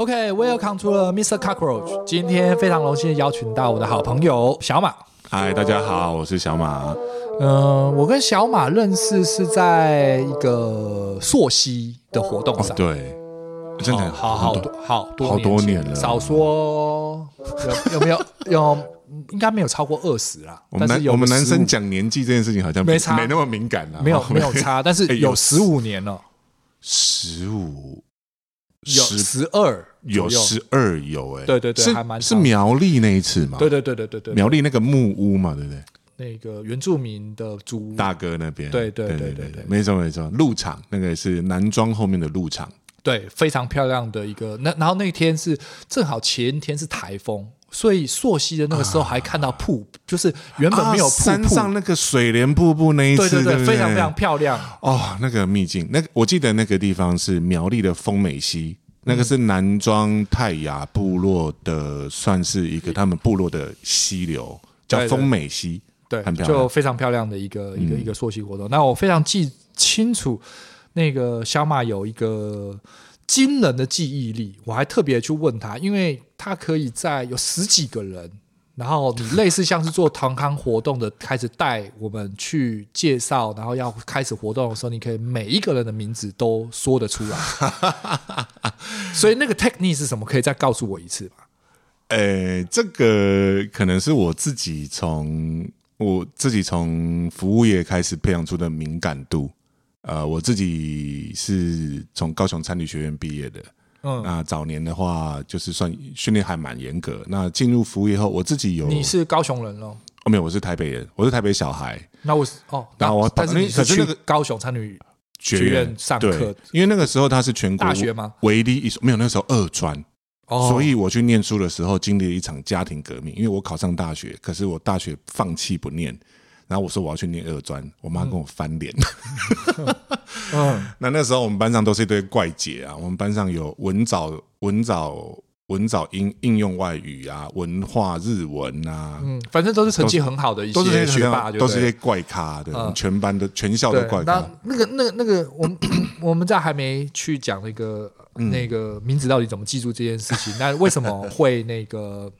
OK，Welcome to the Mr. Cockroach。今天非常荣幸邀请到我的好朋友小马。嗨，大家好，我是小马。嗯、呃，我跟小马认识是在一个溯溪的活动上。哦、对，真的好好多好多好多年了。少说有有没有 有应该没有超过二十啦。我们男我们男生讲年纪这件事情好像没差，没那么敏感啦。没有 没有差，但是有十五年了。十五。有十二，有十二，有哎，对对对，是还蛮是苗栗那一次嘛？对对对对对对，苗栗那个木屋嘛，对不对？那个原住民的祖大哥那边，对对对对对，没错没错，鹿场那个是南庄后面的鹿场，对，非常漂亮的一个。那然后那天是正好前天是台风，所以溯溪的那个时候还看到瀑布，就是原本没有瀑布，山上那个水帘瀑布那一次，对对对，非常非常漂亮。哦，那个秘境，那个我记得那个地方是苗栗的丰美溪。那个是南庄泰雅部落的，算是一个他们部落的溪流，叫丰美溪，对，很漂亮，就非常漂亮的一个一个一个溯溪活动。那我非常记清楚，那个小马有一个惊人的记忆力，我还特别去问他，因为他可以在有十几个人。然后你类似像是做团康活动的，开始带我们去介绍，然后要开始活动的时候，你可以每一个人的名字都说得出来。所以那个 technique 是什么？可以再告诉我一次吗？呃，这个可能是我自己从我自己从服务业开始培养出的敏感度。呃，我自己是从高雄餐旅学院毕业的。嗯，那早年的话，就是算训练还蛮严格。那进入服务以后，我自己有你是高雄人喽？哦，没有，我是台北人，我是台北小孩。那我是哦，那我但是你是去高雄餐旅学院上课，因为那个时候他是全国大学吗？唯一一所没有，那个时候二专哦，所以我去念书的时候经历了一场家庭革命，因为我考上大学，可是我大学放弃不念。然后我说我要去念二专，我妈跟我翻脸。嗯，那那时候我们班上都是一堆怪杰啊，我们班上有文藻、文藻、文藻应应用外语啊，文化日文啊，嗯，反正都是成绩很好的一些学霸，都是些怪咖，对，全班的全校的怪咖。那那个那个那个，我们 我们在还没去讲那个那个名字到底怎么记住这件事情，那为什么会那个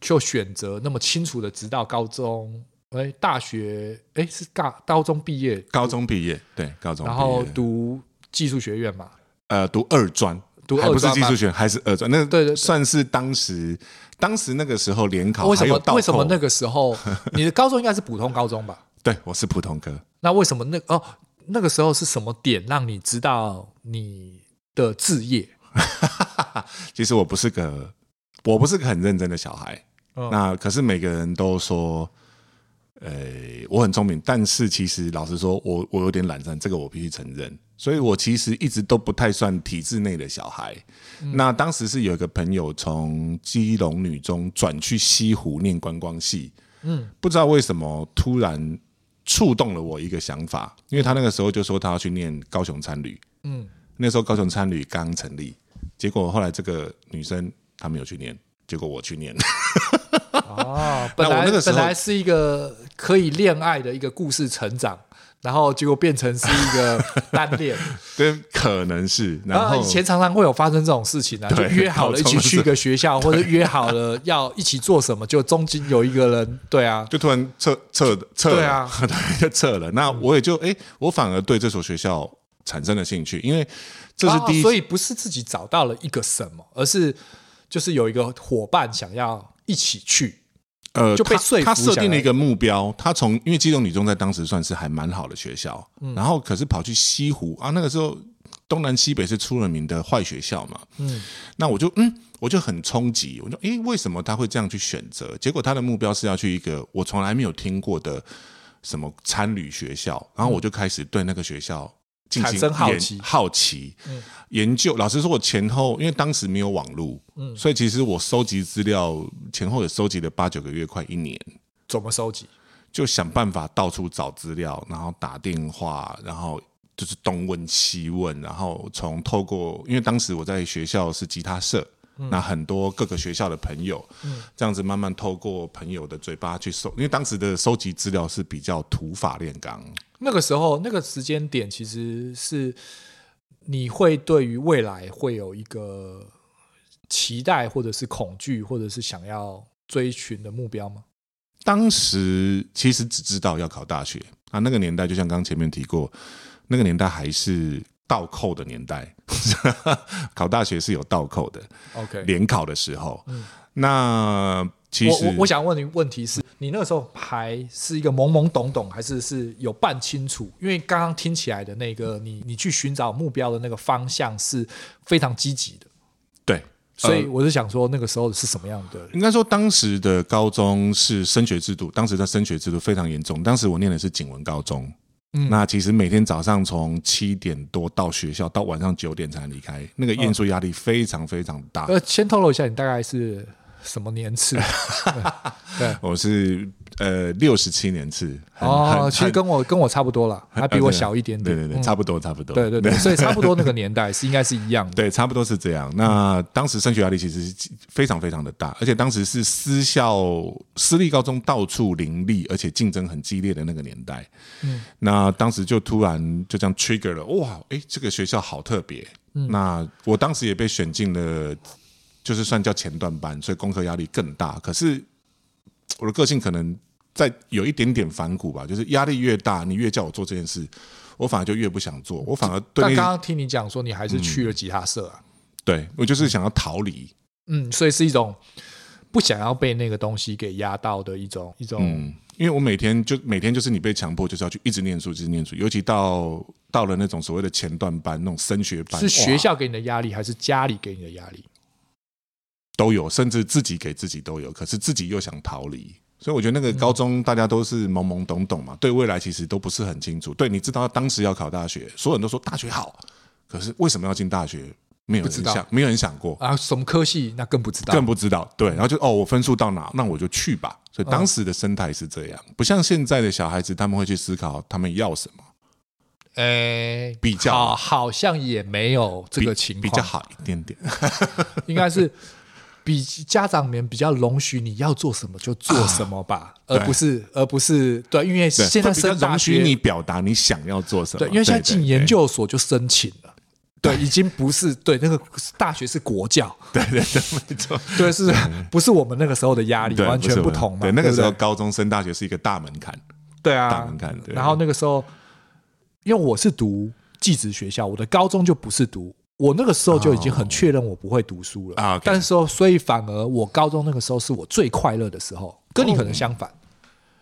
就选择那么清楚的，直到高中？哎，大学哎是高高中毕业，高中毕业对，高中，然后读技术学院嘛，呃，读二专，读二专不是技术学院，还是二专？那对对，算是当时当时那个时候联考，为什么为什么那个时候 你的高中应该是普通高中吧？对，我是普通科。那为什么那哦那个时候是什么点让你知道你的志业？其实我不是个我不是个很认真的小孩，那可是每个人都说。呃，我很聪明，但是其实老实说，我我有点懒散，这个我必须承认。所以我其实一直都不太算体制内的小孩。嗯、那当时是有一个朋友从基隆女中转去西湖念观光系，嗯，不知道为什么突然触动了我一个想法，因为他那个时候就说他要去念高雄餐旅，嗯，那时候高雄餐旅刚成立，结果后来这个女生她没有去念，结果我去念。哦，本来那个本来是一个可以恋爱的一个故事成长，然后结果变成是一个单恋，对，可能是。然后以前常常会有发生这种事情啊，就约好了一起去一个学校，或者约好了要一起做什么，就中间有一个人，对啊，就突然撤撤撤，对啊，就撤了。那我也就哎，我反而对这所学校产生了兴趣，因为这是第一，所以不是自己找到了一个什么，而是就是有一个伙伴想要一起去。呃，就被说服，他设定了一个目标，他从因为基隆女中在当时算是还蛮好的学校，嗯，然后可是跑去西湖啊，那个时候东南西北是出了名的坏学校嘛，嗯，那我就嗯，我就很冲击，我说，诶，为什么他会这样去选择？结果他的目标是要去一个我从来没有听过的什么参旅学校，然后我就开始对那个学校。产生好奇，好奇，研究。老实说，我前后因为当时没有网络，嗯，所以其实我收集资料前后也收集了八九个月，快一年。怎么收集？就想办法到处找资料，然后打电话，然后就是东问西问，然后从透过，因为当时我在学校是吉他社，嗯、那很多各个学校的朋友，嗯、这样子慢慢透过朋友的嘴巴去收，因为当时的收集资料是比较土法炼钢。那个时候那个时间点，其实是你会对于未来会有一个期待，或者是恐惧，或者是想要追寻的目标吗？当时其实只知道要考大学啊，那个年代就像刚刚前面提过。那个年代还是倒扣的年代，考大学是有倒扣的。OK，联考的时候，嗯、那其实我我，我想问你问题是你那个时候还是一个懵懵懂懂，还是是有办清楚？因为刚刚听起来的那个你你去寻找目标的那个方向是非常积极的。对，所以我是想说那个时候是什么样的？应该说当时的高中是升学制度，当时的升学制度非常严重。当时我念的是景文高中。嗯，那其实每天早上从七点多到学校，到晚上九点才离开，那个验收压力非常非常大。呃，先透露一下，你大概是什么年次？对，我是。呃，六十七年次哦，其实跟我跟我差不多了，还比我小一点点。对对对，差不多差不多。对对对，所以差不多那个 年代是应该是一样的。对，差不多是这样。那当时升学压力其实是非常非常的大，而且当时是私校、私立高中到处林立，而且竞争很激烈的那个年代。嗯，那当时就突然就这样 trigger 了，哇，哎，这个学校好特别。那我当时也被选进了，就是算叫前段班，所以功课压力更大。可是我的个性可能。再有一点点反骨吧，就是压力越大，你越叫我做这件事，我反而就越不想做。我反而对。但刚刚听你讲说，你还是去了吉他社啊？嗯、对，我就是想要逃离。嗯，所以是一种不想要被那个东西给压到的一种一种、嗯。因为我每天就每天就是你被强迫就是要去一直念书，一直念书。尤其到到了那种所谓的前段班那种升学班，是学校给你的压力，还是家里给你的压力？都有，甚至自己给自己都有。可是自己又想逃离。所以我觉得那个高中大家都是懵懵懂懂嘛，对未来其实都不是很清楚。对，你知道当时要考大学，所有人都说大学好，可是为什么要进大学？没有人想，没有人想过啊。什么科系？那更不知道，更不知道。对，然后就哦，我分数到哪，那我就去吧。所以当时的生态是这样，不像现在的小孩子，他们会去思考他们要什么。诶，比较好，好像也没有这个情况，比较好一点点，应该是。比家长们比较容许你要做什么就做什么吧，啊、而不是而不是对，因为现在是容许你表达你想要做什么。对，因为现在进研究所就申请了，对，已经不是对那个大学是国教，对对对，没错，对，是不是我们那个时候的压力完全不同嘛？对，那个时候高中升大学是一个大门槛，对啊，大门槛。然后那个时候，因为我是读技职学校，我的高中就不是读。我那个时候就已经很确认我不会读书了。啊，但是说，所以反而我高中那个时候是我最快乐的时候，跟你可能相反，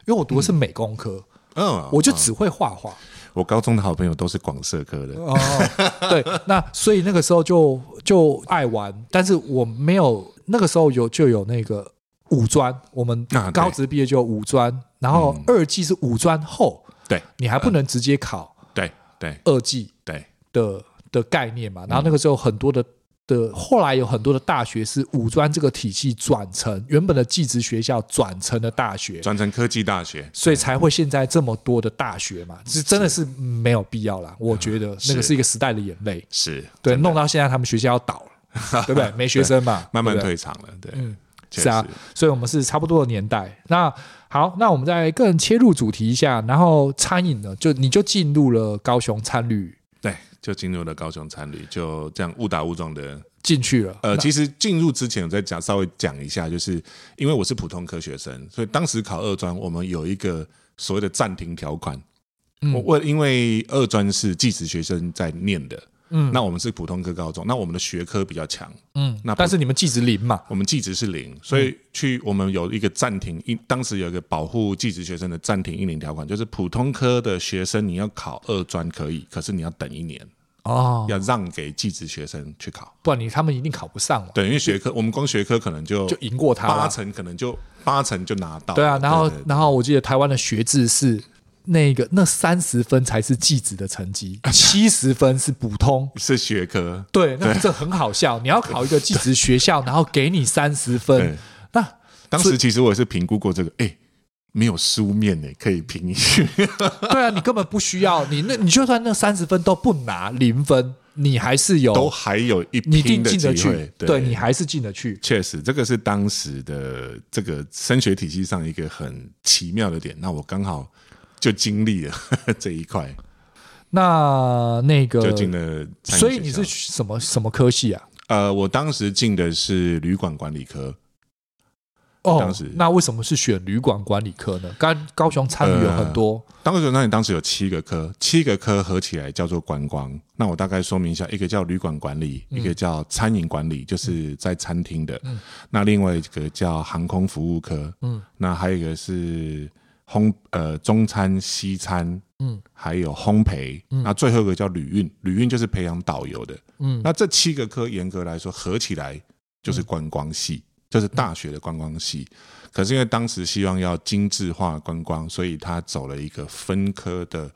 因为我读的是美工科，嗯，我就只会画画。我高中的好朋友都是广社科的。哦，对，那所以那个时候就就爱玩，但是我没有那个时候有就有那个五专，我们高职毕业就有五专，然后二技是五专后，对，你还不能直接考，对对，二技对。的。的概念嘛，然后那个时候很多的的，后来有很多的大学是五专这个体系转成原本的技职学校转成了大学，转成科技大学，所以才会现在这么多的大学嘛，是真的是没有必要啦。我觉得那个是一个时代的眼泪，是对，弄到现在他们学校要倒了，对不对？没学生嘛，慢慢退场了，对，嗯，是啊，所以我们是差不多的年代。那好，那我们再更切入主题一下，然后餐饮呢，就你就进入了高雄餐旅。就进入了高雄餐旅，就这样误打误撞的进去了。呃，其实进入之前我再讲稍微讲一下，就是因为我是普通科学生，所以当时考二专，我们有一个所谓的暂停条款。嗯，我因为二专是技职学生在念的。嗯，那我们是普通科高中，那我们的学科比较强，嗯，那但是你们技职零嘛，我们技职是零，所以去我们有一个暂停一，当时有一个保护技职学生的暂停一年条款，就是普通科的学生你要考二专可以，可是你要等一年哦，要让给技职学生去考，不然你他们一定考不上了。对，因为学科我们光学科可能就就赢过他八成，可能就八成就拿到。对啊，然后然后我记得台湾的学制是。那个那三十分才是技职的成绩，七十分是普通是学科。对，那这很好笑。你要考一个技职学校，然后给你三十分。那当时其实我也是评估过这个，哎，没有书面的可以评语。对啊，你根本不需要你那，你就算那三十分都不拿零分，你还是有，都还有一你一定进得去。对，对你还是进得去。确实，这个是当时的这个升学体系上一个很奇妙的点。那我刚好就经历了 这一块。那那个就进了，所以你是什么什么科系啊？呃，我当时进的是旅馆管理科。哦，当时那为什么是选旅馆管理科呢？刚高雄参与有很多，呃、当时那你当时有七个科，七个科合起来叫做观光。那我大概说明一下，一个叫旅馆管理，嗯、一个叫餐饮管理，就是在餐厅的。嗯、那另外一个叫航空服务科。嗯，那还有一个是烘呃中餐西餐。嗯，还有烘焙。嗯，那最后一个叫旅运，旅运就是培养导游的。嗯，那这七个科严格来说合起来就是观光系。嗯就是大学的观光系，可是因为当时希望要精致化观光，所以他走了一个分科的，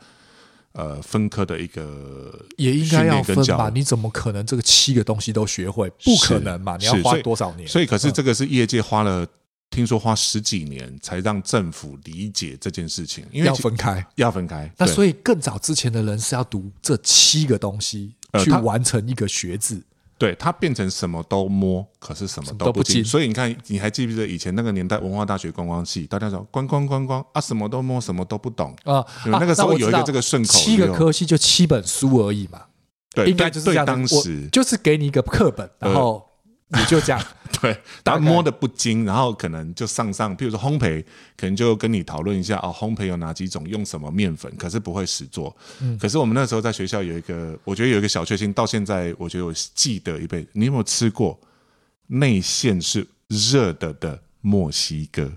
呃，分科的一个也应该要分吧？你怎么可能这个七个东西都学会？不可能嘛？你要花多少年？所以，可是这个是业界花了，听说花十几年才让政府理解这件事情，因为要分开，要分开。那所以更早之前的人是要读这七个东西去完成一个学字。对，它变成什么都摸，可是什么都不进。所以你看，你还记不记得以前那个年代，文化大学观光系，大家说观光观光啊，什么都摸，什么都不懂啊。那个时候有一个这个顺口，七个科系就七本书而已嘛。对，应该就是这样。当时就是给你一个课本，然后。你就这样，对，他摸的不精，然后可能就上上，譬如说烘焙，可能就跟你讨论一下哦，烘焙有哪几种，用什么面粉，可是不会实做。嗯，可是我们那时候在学校有一个，我觉得有一个小确幸，到现在我觉得我记得一辈子。你有没有吃过内馅是热的的墨西哥？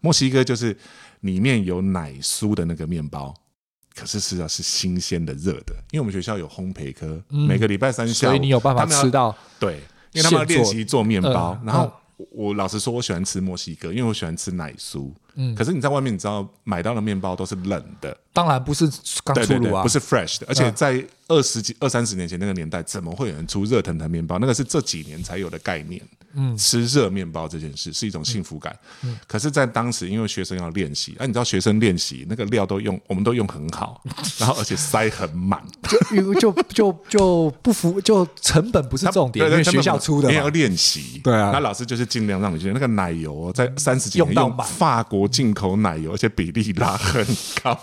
墨西哥就是里面有奶酥的那个面包，可是是要是新鲜的热的，因为我们学校有烘焙科，嗯、每个礼拜三下午，所以你有办法吃到对。因为他们要练习做面包，呃、然后我老实说，我喜欢吃墨西哥，因为我喜欢吃奶酥。嗯，可是你在外面，你知道买到的面包都是冷的，当然不是刚出炉啊，不是 fresh 的，而且在二十几、二三十年前那个年代，怎么会有人出热腾腾面包？那个是这几年才有的概念。嗯，吃热面包这件事是一种幸福感。嗯，可是，在当时，因为学生要练习，啊，你知道学生练习那个料都用，我们都用很好，然后而且塞很满，就就就就不服，就成本不是重点，因为学校出的，你要练习。对啊，那老师就是尽量让你觉得那个奶油在三十几年用法国进口奶油，而且比例拉很高，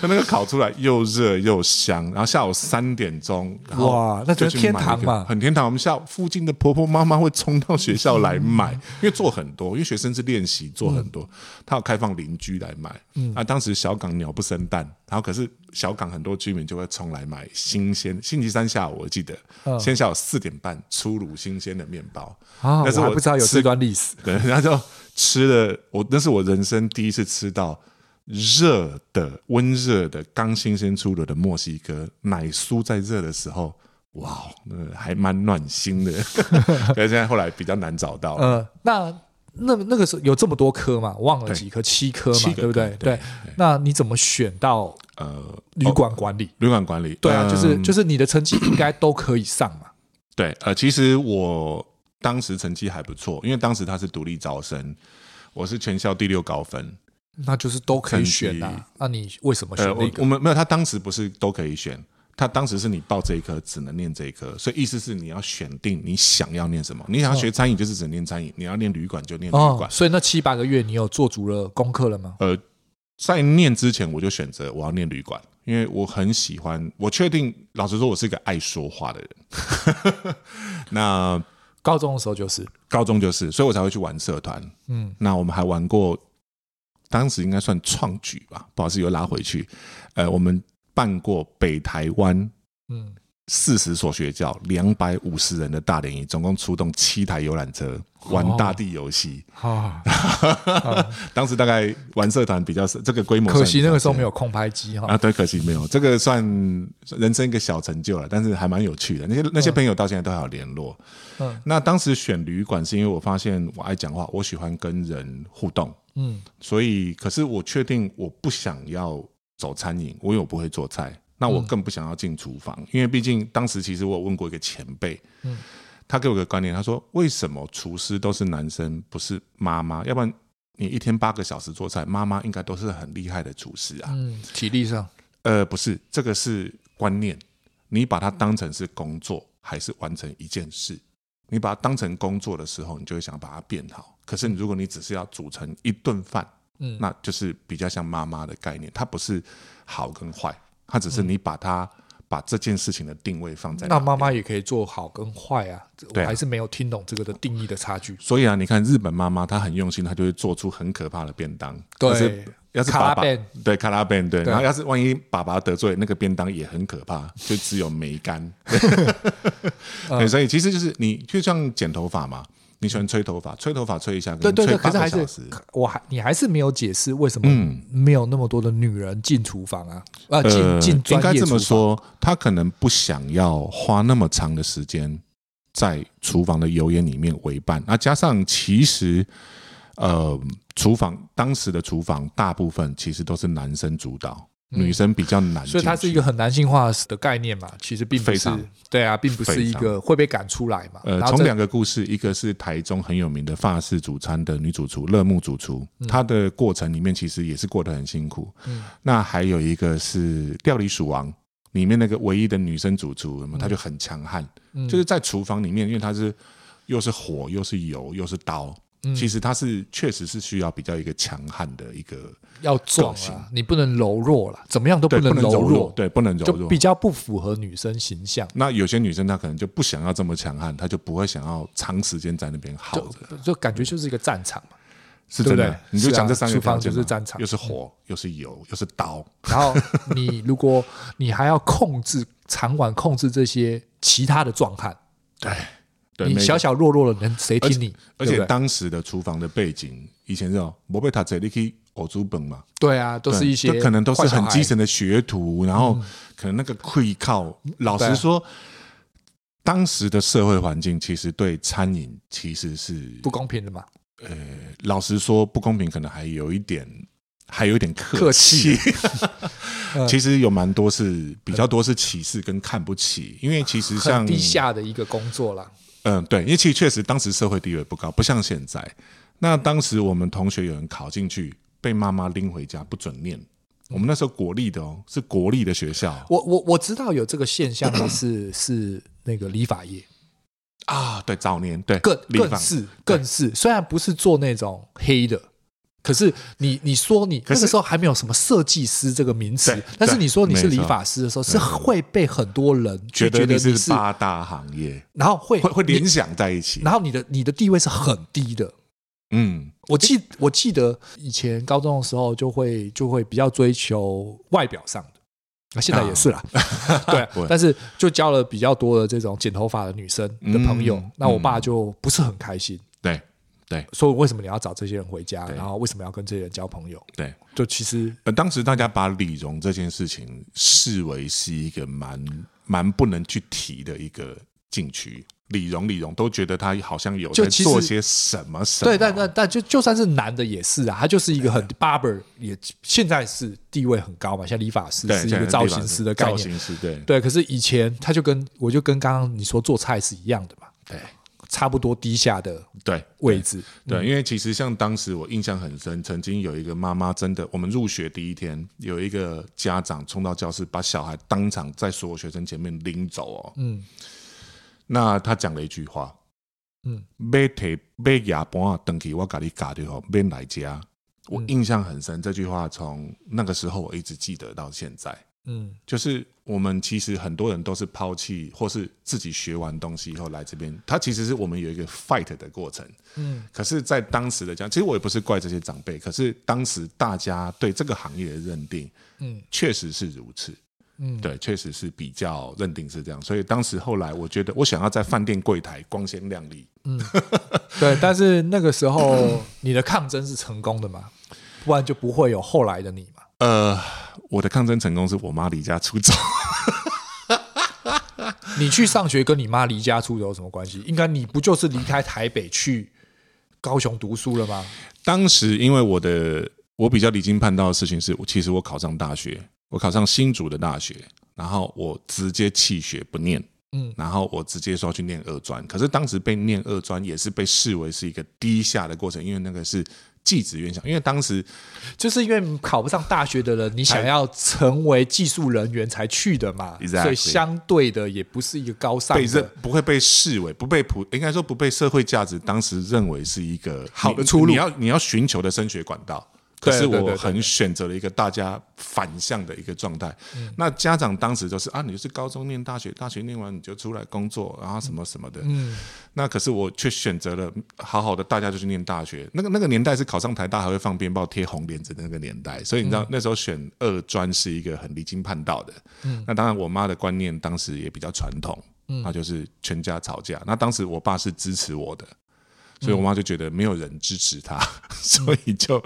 它那个烤出来又热又香。然后下午三点钟，哇，那就是天堂嘛，很天堂。我们下午附近的婆婆妈妈会冲到学校来买，因为做很多，因为学生是练习做很多，他要开放邻居来买。嗯，啊，当时小港鸟不生蛋，然后可是小港很多居民就会冲来买新鲜。星期三下午我记得，先下午四点半出炉新鲜的面包。啊，但是我不知道有这段历史。对，然后就吃了，我那是我人生第一次吃到热的、温热的、刚新鲜出炉的墨西哥奶酥，在热的时候。哇，那还蛮暖心的，可是现在后来比较难找到。呃，那那那个时候有这么多颗嘛？忘了几颗，七颗嘛，对不对？对。那你怎么选到呃旅馆管理？旅馆管理，对啊，就是就是你的成绩应该都可以上嘛。对，呃，其实我当时成绩还不错，因为当时他是独立招生，我是全校第六高分，那就是都可以选啊。那你为什么选那个？我们没有，他当时不是都可以选。他当时是你报这一科只能念这一科，所以意思是你要选定你想要念什么。你想要学餐饮就是只能念餐饮，你要念旅馆就念旅馆。所以那七八个月你有做足了功课了吗？呃，在念之前我就选择我要念旅馆，因为我很喜欢。我确定，老实说，我是一个爱说话的人。那高中的时候就是，高中就是，所以我才会去玩社团。嗯，那我们还玩过，当时应该算创举吧，不好意思又拉回去。呃，我们。办过北台湾，嗯，四十所学校，两百五十人的大联谊，总共出动七台游览车玩大地游戏。哦，当时大概玩社团比较少，这个规模。可惜那个时候没有空拍机哈。啊，对，可惜没有，这个算人生一个小成就了，但是还蛮有趣的。那些那些朋友到现在都还有联络。嗯，那当时选旅馆是因为我发现我爱讲话，我喜欢跟人互动。嗯，所以可是我确定我不想要。走餐饮，我又不会做菜，那我更不想要进厨房，嗯、因为毕竟当时其实我有问过一个前辈，嗯、他给我个观念，他说为什么厨师都是男生，不是妈妈？要不然你一天八个小时做菜，妈妈应该都是很厉害的厨师啊。嗯，体力上，呃，不是，这个是观念。你把它当成是工作，还是完成一件事？你把它当成工作的时候，你就会想把它变好。可是，如果你只是要煮成一顿饭，嗯，那就是比较像妈妈的概念。它不是好跟坏，它只是你把它。把这件事情的定位放在那，妈妈也可以做好跟坏啊，我还是没有听懂这个的定义的差距。所以啊，你看日本妈妈她很用心，她就会做出很可怕的便当。对，要是爸爸对卡拉便对，然后要是万一爸爸得罪那个便当也很可怕，就只有梅干。对，所以其实就是你就像剪头发嘛。你喜欢吹头发，吹头发吹一下，对对对，可是还是我还你还是没有解释为什么没有那么多的女人进厨房啊？啊，进进专业厨房。应该这么说，她可能不想要花那么长的时间在厨房的油烟里面为伴。那加上其实，呃，厨房当时的厨房大部分其实都是男生主导。女生比较难，所以它是一个很男性化的概念嘛。其实并不是，对啊，并不是一个会被赶出来嘛。呃，从两个故事，一个是台中很有名的法式主餐的女主厨乐木主厨，她的过程里面其实也是过得很辛苦。嗯，那还有一个是料理鼠王里面那个唯一的女生主厨，她就很强悍，就是在厨房里面，因为她是又是火又是油又是刀。其实他是确实是需要比较一个强悍的一个要壮啊，你不能柔弱了，怎么样都不能柔弱，对，不能柔弱，比较不符合女生形象。那有些女生她可能就不想要这么强悍，她就不会想要长时间在那边耗着，就感觉就是一个战场嘛，是真的。你就讲这三个方就是战场，又是火，又是油，又是刀。然后你如果你还要控制 场馆，控制这些其他的壮汉，对。你小小弱弱的人，谁听你？而且当时的厨房的背景，以前是莫贝塔这里可以熬煮本嘛？对啊，都是一些可能都是很基层的学徒，然后可能那个会靠。老实说，当时的社会环境其实对餐饮其实是不公平的嘛。呃，老实说不公平，可能还有一点，还有一点客气。其实有蛮多是比较多是歧视跟看不起，因为其实像地下的一个工作啦。嗯，对，因为其实确实当时社会地位不高，不像现在。那当时我们同学有人考进去，被妈妈拎回家，不准念。我们那时候国立的哦，是国立的学校。我我我知道有这个现象的是是那个理发业啊，对，早年对更更是更是，虽然不是做那种黑的。可是你你说你那个时候还没有什么设计师这个名词，但是你说你是理发师的时候，是会被很多人觉得你是八大行业，然后会会会联想在一起，然后你的你的地位是很低的。嗯，我记我记得以前高中的时候就会就会比较追求外表上的，那现在也是啦，对，但是就交了比较多的这种剪头发的女生的朋友，那我爸就不是很开心。对。对，所以为什么你要找这些人回家？然后为什么要跟这些人交朋友？对，就其实呃，当时大家把李荣这件事情视为是一个蛮蛮不能去提的一个禁区。李荣，李荣都觉得他好像有在做些什么什么。对，但但但就就算是男的也是啊，他就是一个很 barber，也现在是地位很高嘛，像理发师是一个造型师的概念。造型师对对，可是以前他就跟我就跟刚刚你说做菜是一样的嘛。对。差不多低下的对位置，对，因为其实像当时我印象很深，曾经有一个妈妈真的，我们入学第一天，有一个家长冲到教室，把小孩当场在所有学生前面拎走哦，嗯，那他讲了一句话，嗯，买提买牙盘啊，等起我给你嘎掉后，免来家，我印象很深，这句话从那个时候我一直记得到现在。嗯，就是我们其实很多人都是抛弃或是自己学完东西以后来这边，他其实是我们有一个 fight 的过程。嗯，可是，在当时的讲，其实我也不是怪这些长辈，可是当时大家对这个行业的认定，嗯，确实是如此。嗯，对，确实是比较认定是这样。所以当时后来，我觉得我想要在饭店柜台光鲜亮丽。嗯，对，但是那个时候你的抗争是成功的嘛？不然就不会有后来的你嘛。呃，我的抗争成功是我妈离家出走。你去上学跟你妈离家出走有什么关系？应该你不就是离开台北去高雄读书了吗？当时因为我的我比较离经叛道的事情是，其实我考上大学，我考上新竹的大学，然后我直接弃学不念。嗯，然后我直接说去念二专，可是当时被念二专也是被视为是一个低下的过程，因为那个是技职院校，因为当时就是因为考不上大学的人，你想要成为技术人员才去的嘛，Exactly. 所以相对的也不是一个高尚的，不会被视为不被普，应该说不被社会价值当时认为是一个好的出路，你，你要你要寻求的升学管道。可是我很选择了一个大家反向的一个状态。那家长当时就是啊，你就是高中念大学，大学念完你就出来工作，然后什么什么的。嗯。那可是我却选择了好好的，大家就去念大学。那个那个年代是考上台大还会放鞭炮贴红帘子的那个年代，所以你知道那时候选二专是一个很离经叛道的。嗯。那当然，我妈的观念当时也比较传统，嗯，那就是全家吵架。那当时我爸是支持我的，所以我妈就觉得没有人支持她，所以就。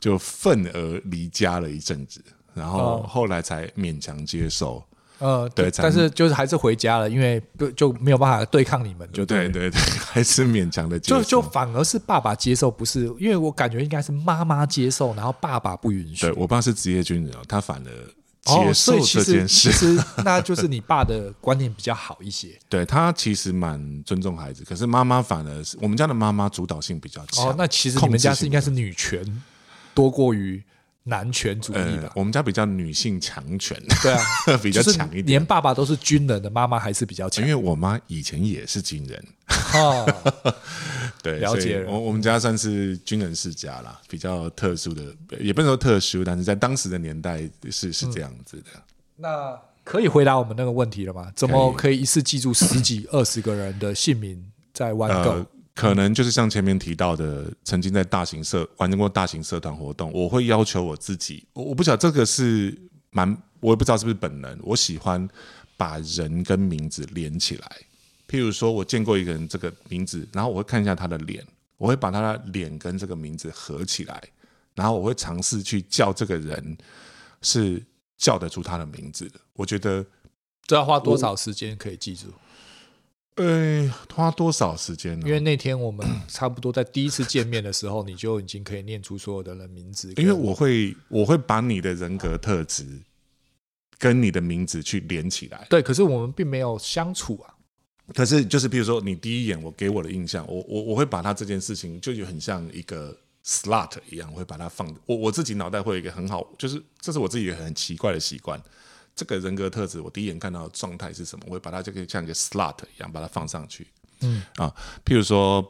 就愤而离家了一阵子，然后后来才勉强接受。呃，对，但是就是还是回家了，因为就就没有办法对抗你们，就对对对，还是勉强的接受。就就反而是爸爸接受，不是因为我感觉应该是妈妈接受，然后爸爸不允许。对，我爸是职业军人，他反而接受这件事。哦，其实那就是你爸的观念比较好一些。对，他其实蛮尊重孩子，可是妈妈反而是我们家的妈妈主导性比较强。哦，那其实你们家是应该是女权。多过于男权主义的、呃，我们家比较女性强权，对啊，比较强一点。连爸爸都是军人的妈妈还是比较强，因为我妈以前也是军人。哦，对，了解。我我们家算是军人世家啦，比较特殊的，也不能说特殊，但是在当时的年代是是这样子的、嗯。那可以回答我们那个问题了吗？怎么可以一次记住十几、二十个人的姓名在 OneGo？可能就是像前面提到的，曾经在大型社完成过大型社团活动，我会要求我自己，我我不晓得这个是蛮，我也不知道是不是本能，我喜欢把人跟名字连起来。譬如说，我见过一个人这个名字，然后我会看一下他的脸，我会把他的脸跟这个名字合起来，然后我会尝试去叫这个人是叫得出他的名字的。我觉得这要花多少时间可以记住？呃，花多少时间呢？因为那天我们差不多在第一次见面的时候，你就已经可以念出所有的人名字。因为我会，我会把你的人格特质跟你的名字去连起来。对，可是我们并没有相处啊。可是，就是比如说，你第一眼我给我的印象，我我我会把他这件事情，就很像一个 slot 一样，我会把它放。我我自己脑袋会有一个很好，就是这是我自己很奇怪的习惯。这个人格特质，我第一眼看到的状态是什么？我会把它就可以像一个 slot 一样把它放上去。嗯啊，譬如说，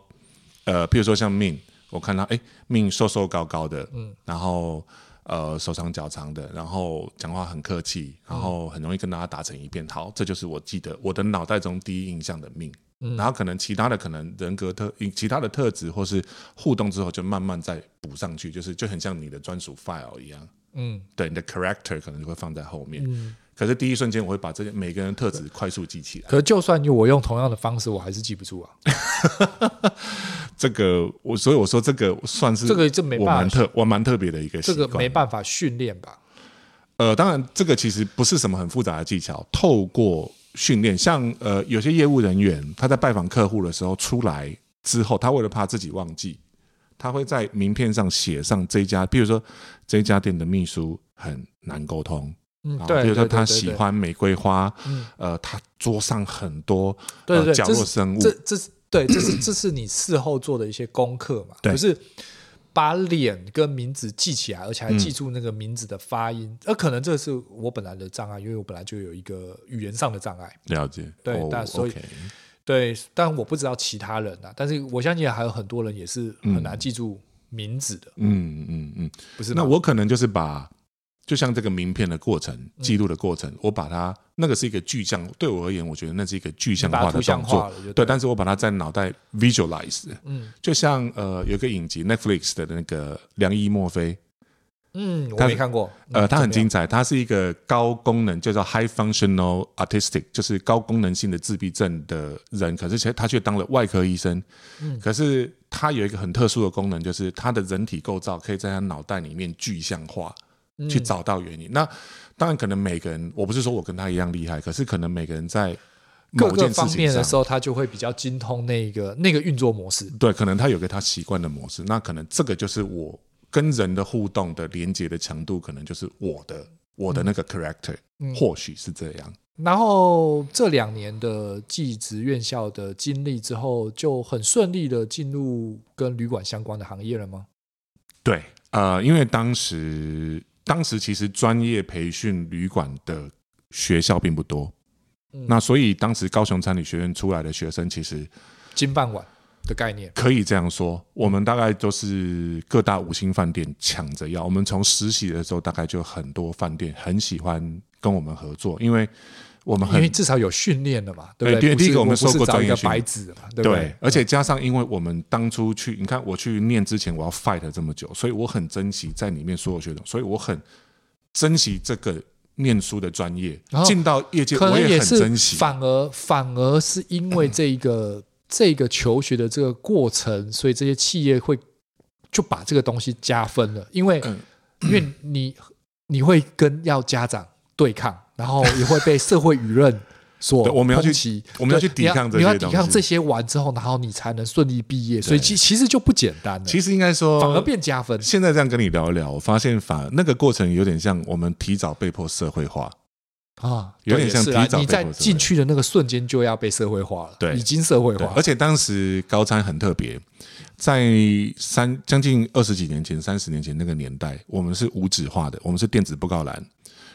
呃，譬如说像命，我看到哎，命瘦瘦高高的，嗯，然后呃手长脚长的，然后讲话很客气，然后很容易跟大家打成一片。好，这就是我记得我的脑袋中第一印象的命。嗯，然后可能其他的可能人格特其他的特质或是互动之后，就慢慢再补上去，就是就很像你的专属 file 一样。嗯，对，你的 character 可能就会放在后面。嗯，可是第一瞬间我会把这些每个人的特质快速记起来。可是就算我用同样的方式，我还是记不住啊。这个我所以我说这个算是这个这没办法，我蛮特我蛮特别的一个。这个没办法训练吧？呃，当然这个其实不是什么很复杂的技巧，透过训练，像呃有些业务人员他在拜访客户的时候出来之后，他为了怕自己忘记。他会在名片上写上这家，比如说这家店的秘书很难沟通，嗯，对，比如说他喜欢玫瑰花，嗯，呃，他桌上很多对对角落生物，这这是对，这是这是你事后做的一些功课嘛？对，就是把脸跟名字记起来，而且还记住那个名字的发音，而可能这是我本来的障碍，因为我本来就有一个语言上的障碍。了解，对，但所以。对，但我不知道其他人啊，但是我相信还有很多人也是很难记住名字的。嗯嗯嗯，不是。那我可能就是把，就像这个名片的过程、记录的过程，我把它那个是一个具象，对我而言，我觉得那是一个具象化的动作。对，但是我把它在脑袋 visualize。嗯，就像呃，有个影集 Netflix 的那个良医墨菲。嗯，我没看过。呃，它很精彩，他是一个高功能，叫做 High Functional Autistic，就是高功能性的自闭症的人。可是，却他却当了外科医生。嗯，可是他有一个很特殊的功能，就是他的人体构造可以在他脑袋里面具象化，去找到原因。嗯、那当然，可能每个人，我不是说我跟他一样厉害，可是可能每个人在某件事情上，各个方面的时候，他就会比较精通那个那个运作模式。对，可能他有个他习惯的模式。那可能这个就是我。跟人的互动的连接的强度，可能就是我的我的那个 character，嗯，或许是这样。然后这两年的技职院校的经历之后，就很顺利的进入跟旅馆相关的行业了吗？对，呃，因为当时当时其实专业培训旅馆的学校并不多，嗯、那所以当时高雄餐旅学院出来的学生其实金饭碗的概念可以这样说，我们大概就是各大五星饭店抢着要。我们从实习的时候，大概就很多饭店很喜欢跟我们合作，因为我们很因为至少有训练了嘛，对不对？第一个我们受过专业白纸嘛，对不对？对，而且加上因为我们当初去，你看我去念之前，我要 fight 这么久，所以我很珍惜在里面所有学生，所以我很珍惜这个念书的专业。进到业界，我也很珍惜。反而反而是因为这一个。嗯 这个求学的这个过程，所以这些企业会就把这个东西加分了，因为、嗯、因为你你会跟要家长对抗，然后也会被社会舆论所我们要去我们要去抵抗这些，你要抵抗这些完之后，然后你才能顺利毕业，所以其其实就不简单了。其实应该说反而变加分。现在这样跟你聊一聊，我发现反而那个过程有点像我们提早被迫社会化。啊，有点像提早，你在进去的那个瞬间就要被社会化了，对，已经社会化。而且当时高餐很特别，在三将近二十几年前、三十年前那个年代，我们是无纸化的，我们是电子布告栏，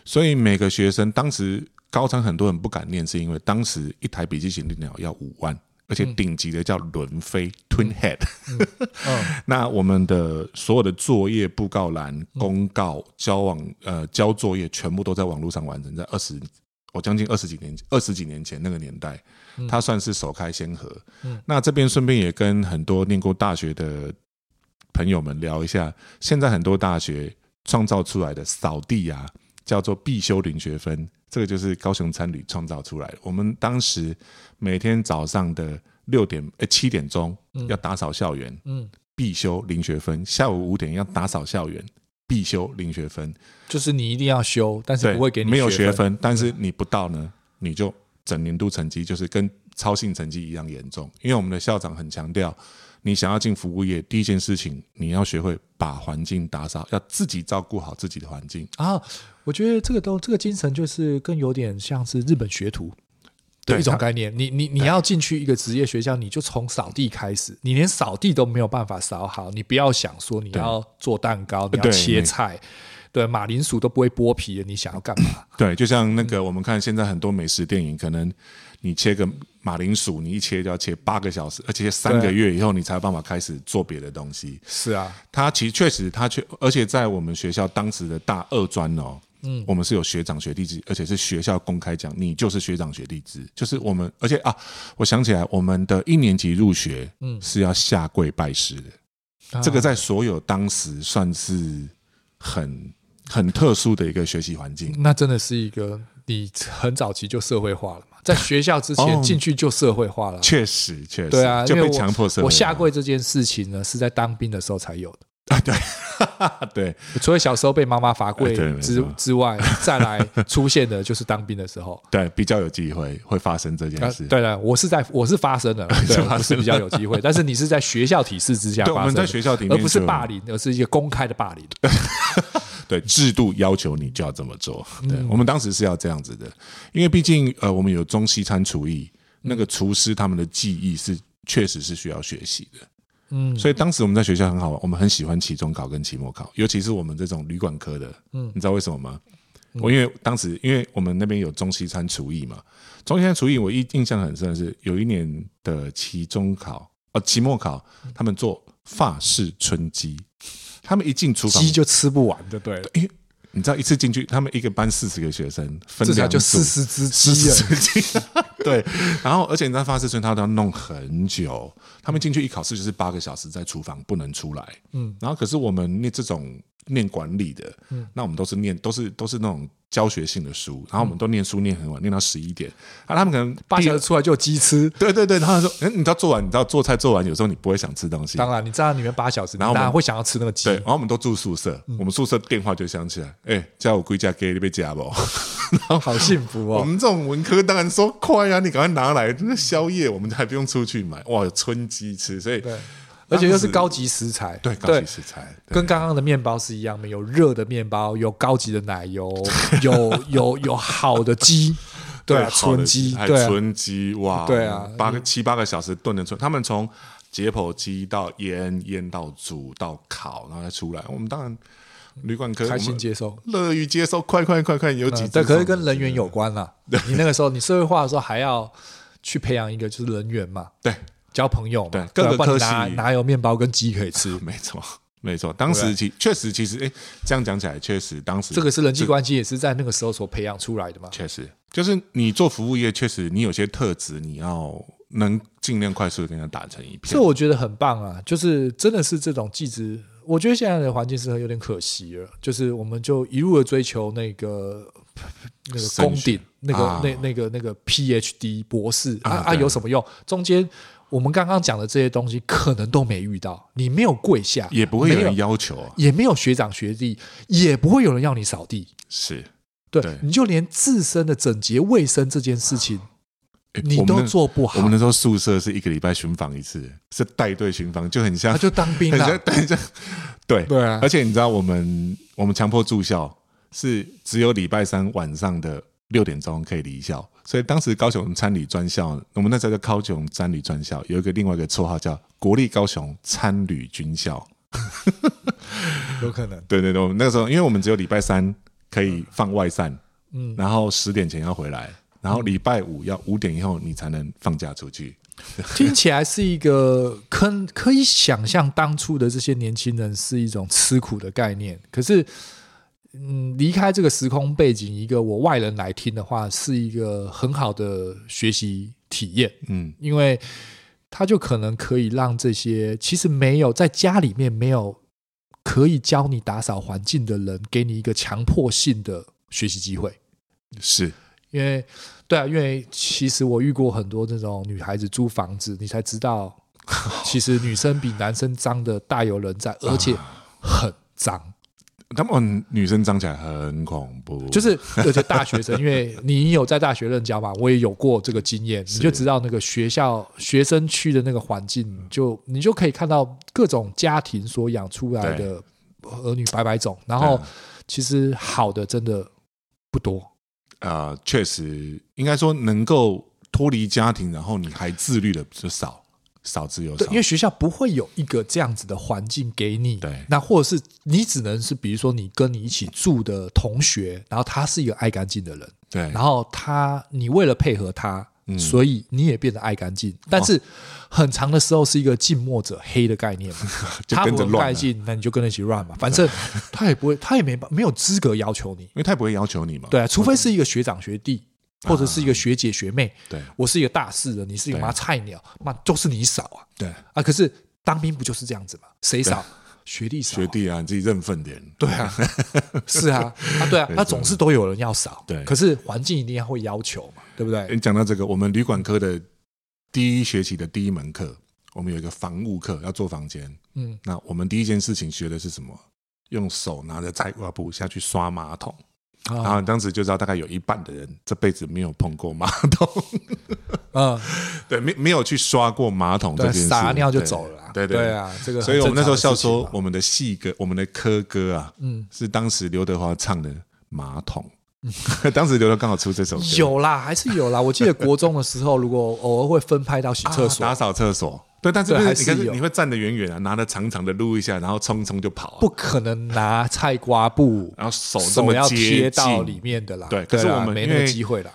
所以每个学生当时高三很多人不敢念，是因为当时一台笔记型电脑要五万。而且顶级的叫轮飞 Twin Head，那我们的所有的作业布告栏、公告、交往呃交作业，全部都在网络上完成。在二十，我将近二十几年二十几年前那个年代，它算是首开先河。那这边顺便也跟很多念过大学的朋友们聊一下，现在很多大学创造出来的扫地啊，叫做必修零学分。这个就是高雄餐旅创造出来的。我们当时每天早上的六点诶七点钟要打扫校园，嗯，必修零学分；下午五点要打扫校园，必修零学分。就是你一定要修，但是不会给你没有学分。但是你不到呢，你就整年度成绩就是跟超性成绩一样严重。因为我们的校长很强调。你想要进服务业，第一件事情你要学会把环境打扫，要自己照顾好自己的环境啊！我觉得这个都这个精神就是更有点像是日本学徒的一种概念。你你你要进去一个职业学校，你就从扫地开始，你连扫地都没有办法扫好，你不要想说你要做蛋糕，你要切菜，对，马铃薯都不会剥皮的，你想要干嘛？对，就像那个我们看现在很多美食电影，可能。你切个马铃薯，你一切就要切八个小时，而且三个月以后你才有办法开始做别的东西。是啊，他其实确实，他确，而且在我们学校当时的大二专哦，嗯，我们是有学长学弟制，而且是学校公开讲，你就是学长学弟制，就是我们，而且啊，我想起来，我们的一年级入学，嗯，是要下跪拜师的，嗯，这个在所有当时算是很很特殊的一个学习环境。那真的是一个你很早期就社会化了嘛。在学校之前进去就社会化了，确实确实，对啊，就被强迫社会化。我下跪这件事情呢，是在当兵的时候才有的啊。对 对，除了小时候被妈妈罚跪之之外，再来出现的就是当兵的时候。对，比较有机会会发生这件事。对了，我是在我是发生的，对，我是比较有机会，但是你是在学校体制之下发生，我们在学校里面，而不是霸凌，而是一个公开的霸凌。对，制度要求你就要这么做。对，我们当时是要这样子的，因为毕竟呃，我们有中西餐厨艺，那个厨师他们的技艺是确实是需要学习的。嗯，所以当时我们在学校很好玩，我们很喜欢期中考跟期末考，尤其是我们这种旅馆科的。嗯，你知道为什么吗？我因为当时因为我们那边有中西餐厨艺嘛，中西餐厨艺我印印象很深的是有一年的期中考哦，期末考他们做法式春鸡。他们一进厨房，鸡就吃不完，就对了。因为你知道，一次进去，他们一个班四十个学生，分两组，就四十只鸡。对，然后而且你知道发誓村他都要弄很久。他们进去一考试就是八个小时在厨房不能出来。嗯，然后可是我们念这种念管理的，嗯，那我们都是念都是都是那种。教学性的书，然后我们都念书念很晚，念到十一点。啊，他们可能八小时出来就有鸡吃。对对对，然后说：“哎，你知道做完，你知道做菜做完，有时候你不会想吃东西。当然，你在里面八小时，然后当然会想要吃那个鸡。对，然后我们都住宿舍，我们宿舍电话就响起来，哎，叫我归家给你被夹不？好幸福哦。我们这种文科当然说快啊，你赶快拿来那宵夜，我们还不用出去买。哇，有春鸡吃，所以。而且又是高级食材，对，高级食材，跟刚刚的面包是一样的，有热的面包，有高级的奶油，有有有好的鸡，对，纯鸡，对，纯鸡，哇，对啊，八个七八个小时炖的纯，他们从解剖鸡到腌，腌到煮到烤，然后再出来。我们当然旅馆可以开心接受，乐于接受，快快快快，有几、嗯？对，可是跟人员有关了。你那个时候你社会化的时候还要去培养一个就是人员嘛？对，交朋友嘛？对，各个科系哪有面包跟鸡可以吃？没错。没错，当时其确实，其实哎，这样讲起来，确实当时这个是人际关系，也是在那个时候所培养出来的嘛。确实，就是你做服务业，确实你有些特质，你要能尽量快速的跟他打成一片。这我觉得很棒啊，就是真的是这种技职，我觉得现在的环境是有点可惜了。就是我们就一路的追求那个 那个攻顶，那个那那个那个 PhD 博士啊啊，有什么用？中间。我们刚刚讲的这些东西，可能都没遇到。你没有跪下，也不会有人要求啊，也没有学长学弟，也不会有人要你扫地。是，对，对你就连自身的整洁卫生这件事情，你都做不好。我们那时候宿舍是一个礼拜巡访一次，是带队巡访，就很像，他就当兵了。对 对啊，而且你知道，我们我们强迫住校是只有礼拜三晚上的六点钟可以离校。所以当时高雄参旅专校，我们那时候叫高雄参旅专校，有一个另外一个绰号叫国立高雄参旅军校，有可能。对对对，我们那个时候，因为我们只有礼拜三可以放外散，嗯，然后十点前要回来，然后礼拜五要五点以后你才能放假出去。听起来是一个可可以想象当初的这些年轻人是一种吃苦的概念，可是。嗯，离开这个时空背景，一个我外人来听的话，是一个很好的学习体验。嗯，因为他就可能可以让这些其实没有在家里面没有可以教你打扫环境的人，给你一个强迫性的学习机会。是因为对啊，因为其实我遇过很多这种女孩子租房子，你才知道，其实女生比男生脏的大有人在，而且很脏。他们女生脏起来很恐怖，就是而且大学生，因为你有在大学任教嘛，我也有过这个经验，你就知道那个学校学生区的那个环境，就你就可以看到各种家庭所养出来的儿女百百种，然后其实好的真的不多。呃，确实应该说能够脱离家庭，然后你还自律的就少。少之又少，对，因为学校不会有一个这样子的环境给你。对，那或者是你只能是，比如说你跟你一起住的同学，然后他是一个爱干净的人，对，然后他你为了配合他，嗯，所以你也变得爱干净。但是很长的时候是一个近墨者黑的概念嘛，就跟着乱，他不干净，那你就跟着一起乱嘛。反正他也不会，他也没没有资格要求你，因为他也不会要求你嘛。对啊，除非是一个学长学弟。或者是一个学姐学妹，对，我是一个大四的，你是一个妈菜鸟，妈就是你少啊，对啊。可是当兵不就是这样子嘛？谁少？学弟扫。学弟啊，你自己认份点。对啊，是啊，啊对啊，那总是都有人要少。对，可是环境一定要会要求嘛，对不对？你讲到这个，我们旅馆科的第一学期的第一门课，我们有一个房务课，要做房间。嗯，那我们第一件事情学的是什么？用手拿着菜瓜布下去刷马桶。然后当时就知道，大概有一半的人这辈子没有碰过马桶，嗯 对，没没有去刷过马桶这件事，撒尿就走了，对对对。啊，这个，所以我们那时候笑说，我们的戏歌，我们的科歌啊，嗯，是当时刘德华唱的马桶，当时刘德刚好出这首歌，有啦，还是有啦，我记得国中的时候，如果偶尔会分派到洗厕所，打扫厕所。对，但是还是你会站得远远啊，拿着长长的撸一下，然后匆匆就跑。不可能拿菜瓜布，然后手这么要贴到里面的啦。对，可是我们没那个机会啦。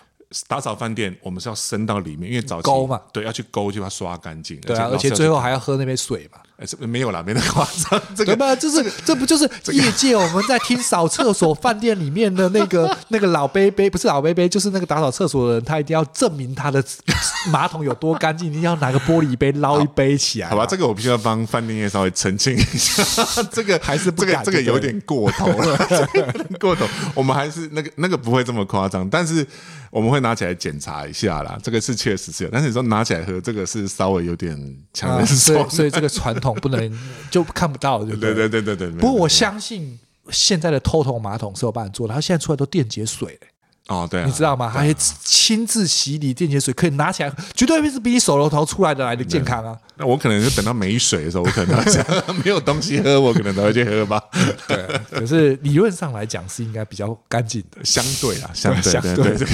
打扫饭店，我们是要伸到里面，因为早期勾嘛，对，要去勾就把它刷干净。对啊，而且最后还要喝那杯水嘛。哎，这没有啦，没那么夸张。这个吧，就是这不就是业界我们在听扫厕所饭店里面的那个 那个老杯杯，不是老杯杯，就是那个打扫厕所的人，他一定要证明他的马桶有多干净，一定要拿个玻璃杯捞一杯起来。好吧，这个我必须要帮饭店业稍微澄清一下，这个还是不敢，这个有点过头了，过头。我们还是那个那个不会这么夸张，但是。我们会拿起来检查一下啦，这个是确实是有，但是你说拿起来喝，这个是稍微有点强人所以这个 传统不能就看不到，对不对？对对对对对。不过我相信现在的 TOTO 马桶是有办法做的，它现在出来都电解水哦，对、啊，你知道吗？还亲自洗礼电解水，可以拿起来，绝对是比你手龙头出来的来的健康啊。那我可能就等到没水的时候，我可能 没有东西喝，我可能才会去喝吧。对，可是理论上来讲是应该比较干净的，相对啊，相对，相对。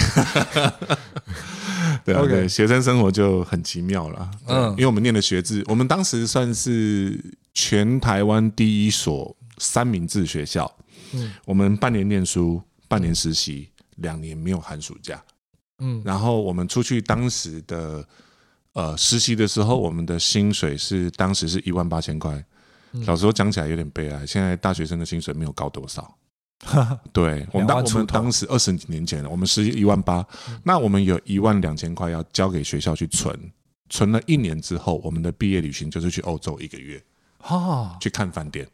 对啊，对，学生生活就很奇妙了。嗯，因为我们念的学制，我们当时算是全台湾第一所三明治学校。嗯，我们半年念书，半年实习，两年没有寒暑假。嗯，然后我们出去当时的呃实习的时候，我们的薪水是当时是一万八千块。小时候讲起来有点悲哀，现在大学生的薪水没有高多少。对，我们当我们当时二十几年前，我们是一万八，那我们有一万两千块要交给学校去存，存了一年之后，我们的毕业旅行就是去欧洲一个月，哈，去看饭店，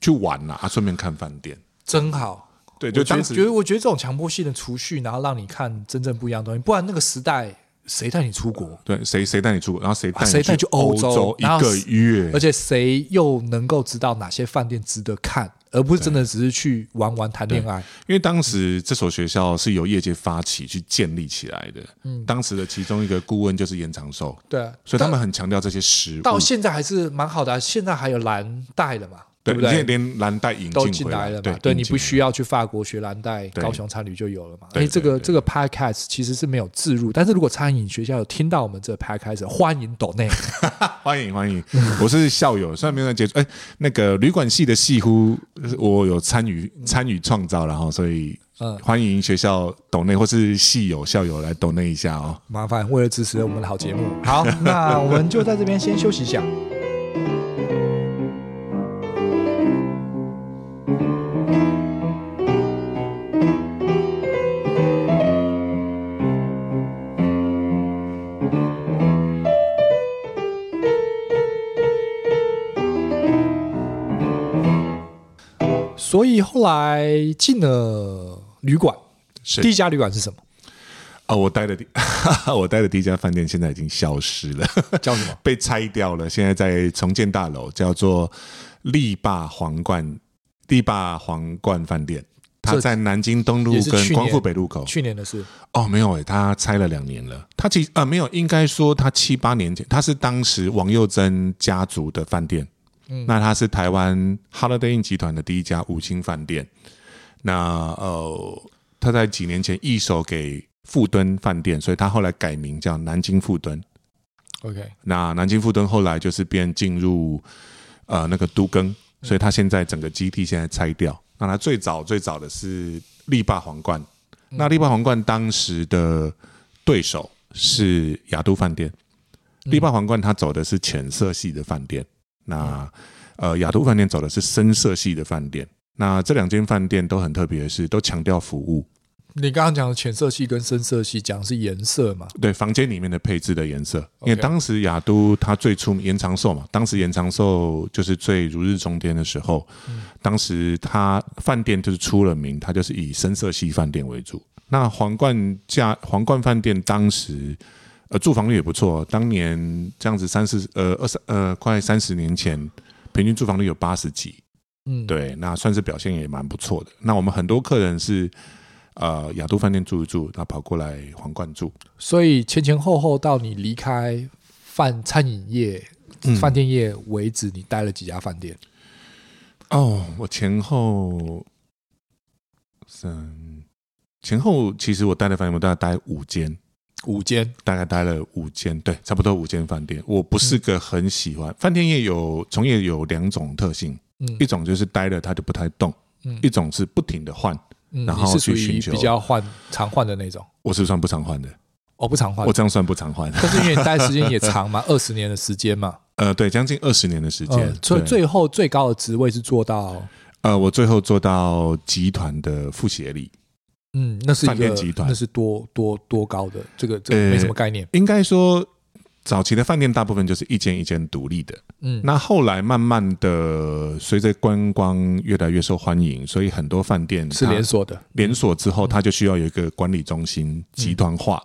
去玩呐，啊，顺便看饭店，真好。对，就当时觉得，我觉得这种强迫性的储蓄，然后让你看真正不一样的东西，不然那个时代。谁带你出国？对，谁谁带你出国？然后谁带谁带去欧洲一个月？而且谁又能够知道哪些饭店值得看，而不是真的只是去玩玩谈恋爱？因为当时这所学校是由业界发起去建立起来的。嗯，当时的其中一个顾问就是严长寿。对，所以他们很强调这些食物。到现在还是蛮好的啊，现在还有蓝带的嘛？对不对？连蓝带引都进来了嘛？对，你不需要去法国学蓝带，高雄餐旅就有了嘛？哎，这个这个 podcast 其实是没有置入，但是如果餐饮学校有听到我们这个 podcast，欢迎抖内，欢迎欢迎，我是校友，虽然没有接触，哎，那个旅馆系的系乎，我有参与参与创造，然后所以嗯，欢迎学校抖内或是系友校友来抖内一下哦，麻烦为了支持我们的好节目，好，那我们就在这边先休息一下。所以后来进了旅馆，是第一家旅馆是什么？啊、哦，我待的第 我待的第一家饭店现在已经消失了，叫什么？被拆掉了，现在在重建大楼，叫做力霸皇冠力霸皇冠饭店。它在南京东路跟光复北路口。去年的事哦，没有诶、欸，它拆了两年了。它其实啊，没有，应该说它七八年前，它是当时王佑珍家族的饭店。嗯，那它是台湾 Holiday Inn 集团的第一家五星饭店。那呃，他在几年前一手给富敦饭店，所以他后来改名叫南京富敦。OK，那南京富敦后来就是变进入呃那个都更，所以他现在整个基地现在拆掉。那他最早最早的是力霸皇冠，那力霸皇冠当时的对手是亚都饭店。力霸皇冠他走的是浅色系的饭店。那呃，亚都饭店走的是深色系的饭店。那这两间饭店都很特别的是，都强调服务。你刚刚讲的浅色系跟深色系，讲的是颜色嘛？对，房间里面的配置的颜色。因为当时亚都它最出名，严长寿嘛，当时延长寿就是最如日中天的时候。当时它饭店就是出了名，它就是以深色系饭店为主。那皇冠价皇冠饭店当时。呃，住房率也不错。当年这样子三四呃二三呃快三十年前，平均住房率有八十几，嗯，对，那算是表现也蛮不错的。那我们很多客人是呃雅都饭店住一住，他跑过来皇冠住。所以前前后后到你离开饭餐饮业、饭店业为止，你待了几家饭店？哦，我前后三前后其实我待的饭店我大概待五间。五间，大概待了五间，对，差不多五间饭店。我不是个很喜欢饭店业，有从业有两种特性，嗯，一种就是待了它就不太动，嗯，一种是不停的换，然后去寻求比较换常换的那种。我是算不常换的，哦，不常换，我这样算不常换，但是因为你待时间也长嘛，二十年的时间嘛，呃，对，将近二十年的时间，所以最后最高的职位是做到，呃，我最后做到集团的副协理。嗯，那是一个那是多多多高的？这个这个没什么概念。应该说，早期的饭店大部分就是一间一间独立的。嗯，那后来慢慢的，随着观光越来越受欢迎，所以很多饭店是连锁的。连锁之后，它就需要有一个管理中心，集团化。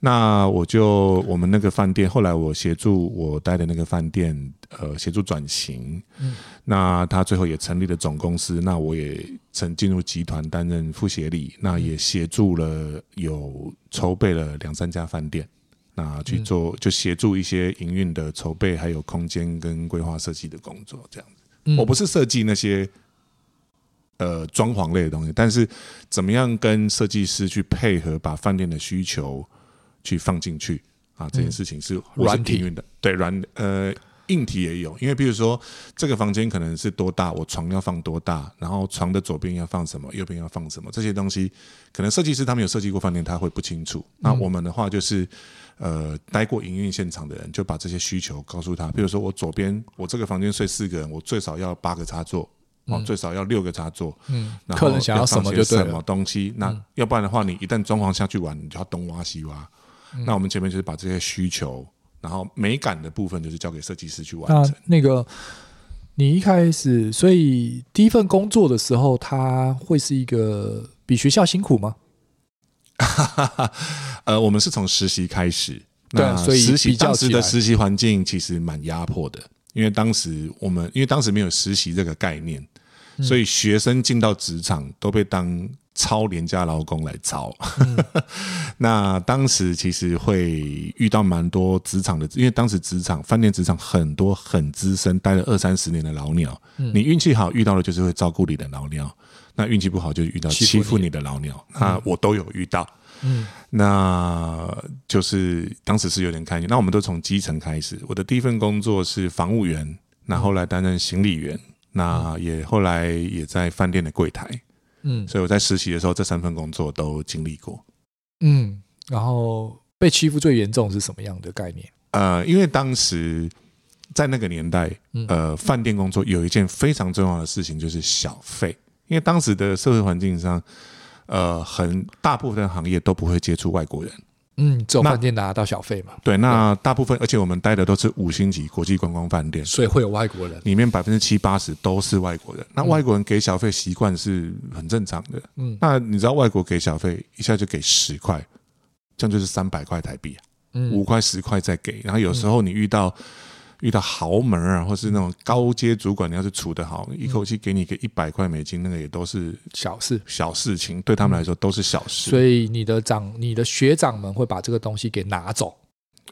那我就我们那个饭店，后来我协助我待的那个饭店，呃，协助转型。嗯，那他最后也成立了总公司。那我也曾进入集团担任副协理。那也协助了有筹备了两三家饭店，那去做就协助一些营运的筹备，还有空间跟规划设计的工作。这样子，我不是设计那些呃装潢类的东西，但是怎么样跟设计师去配合，把饭店的需求。去放进去啊，这件事情是软体运的，对软呃。硬体也有，因为比如说这个房间可能是多大，我床要放多大，然后床的左边要放什么，右边要放什么，这些东西可能设计师他们有设计过饭店，他会不清楚。那我们的话就是，呃，待过营运现场的人就把这些需求告诉他。比如说我左边我这个房间睡四个人，我最少要八个插座，哦，最少要六个插座，嗯，客人想要什么就什么东西。那要不然的话，你一旦装潢下去玩，你就要东挖西挖。那我们前面就是把这些需求。然后美感的部分就是交给设计师去完成。那那个，你一开始，所以第一份工作的时候，它会是一个比学校辛苦吗？呃，我们是从实习开始，对，所以实习当时的实习环境其实蛮压迫的，因为当时我们因为当时没有实习这个概念，所以学生进到职场都被当。超廉价劳工来招，嗯、那当时其实会遇到蛮多职场的，因为当时职场饭店职场很多很资深，待了二三十年的老鸟。嗯、你运气好遇到的就是会照顾你的老鸟，那运气不好就遇到欺负你的老鸟。那我都有遇到，嗯，那就是当时是有点开心。那我们都从基层开始，我的第一份工作是房务员，那后来担任行李员，那也后来也在饭店的柜台。嗯，所以我在实习的时候，这三份工作都经历过。嗯，然后被欺负最严重是什么样的概念？呃，因为当时在那个年代，呃，饭店工作有一件非常重要的事情，就是小费。因为当时的社会环境上，呃，很大部分行业都不会接触外国人。嗯，只有饭店拿到小费嘛？对，那大部分，而且我们待的都是五星级国际观光饭店，所以会有外国人，里面百分之七八十都是外国人。那外国人给小费习惯是很正常的。嗯，那你知道外国给小费一下就给十块，这样就是三百块台币啊，五块十块再给。然后有时候你遇到。遇到豪门啊，或是那种高阶主管，你要是处得好，一口气给你个一百块美金，那个也都是小事，小事情，对他们来说都是小事。所以你的长、你的学长们会把这个东西给拿走，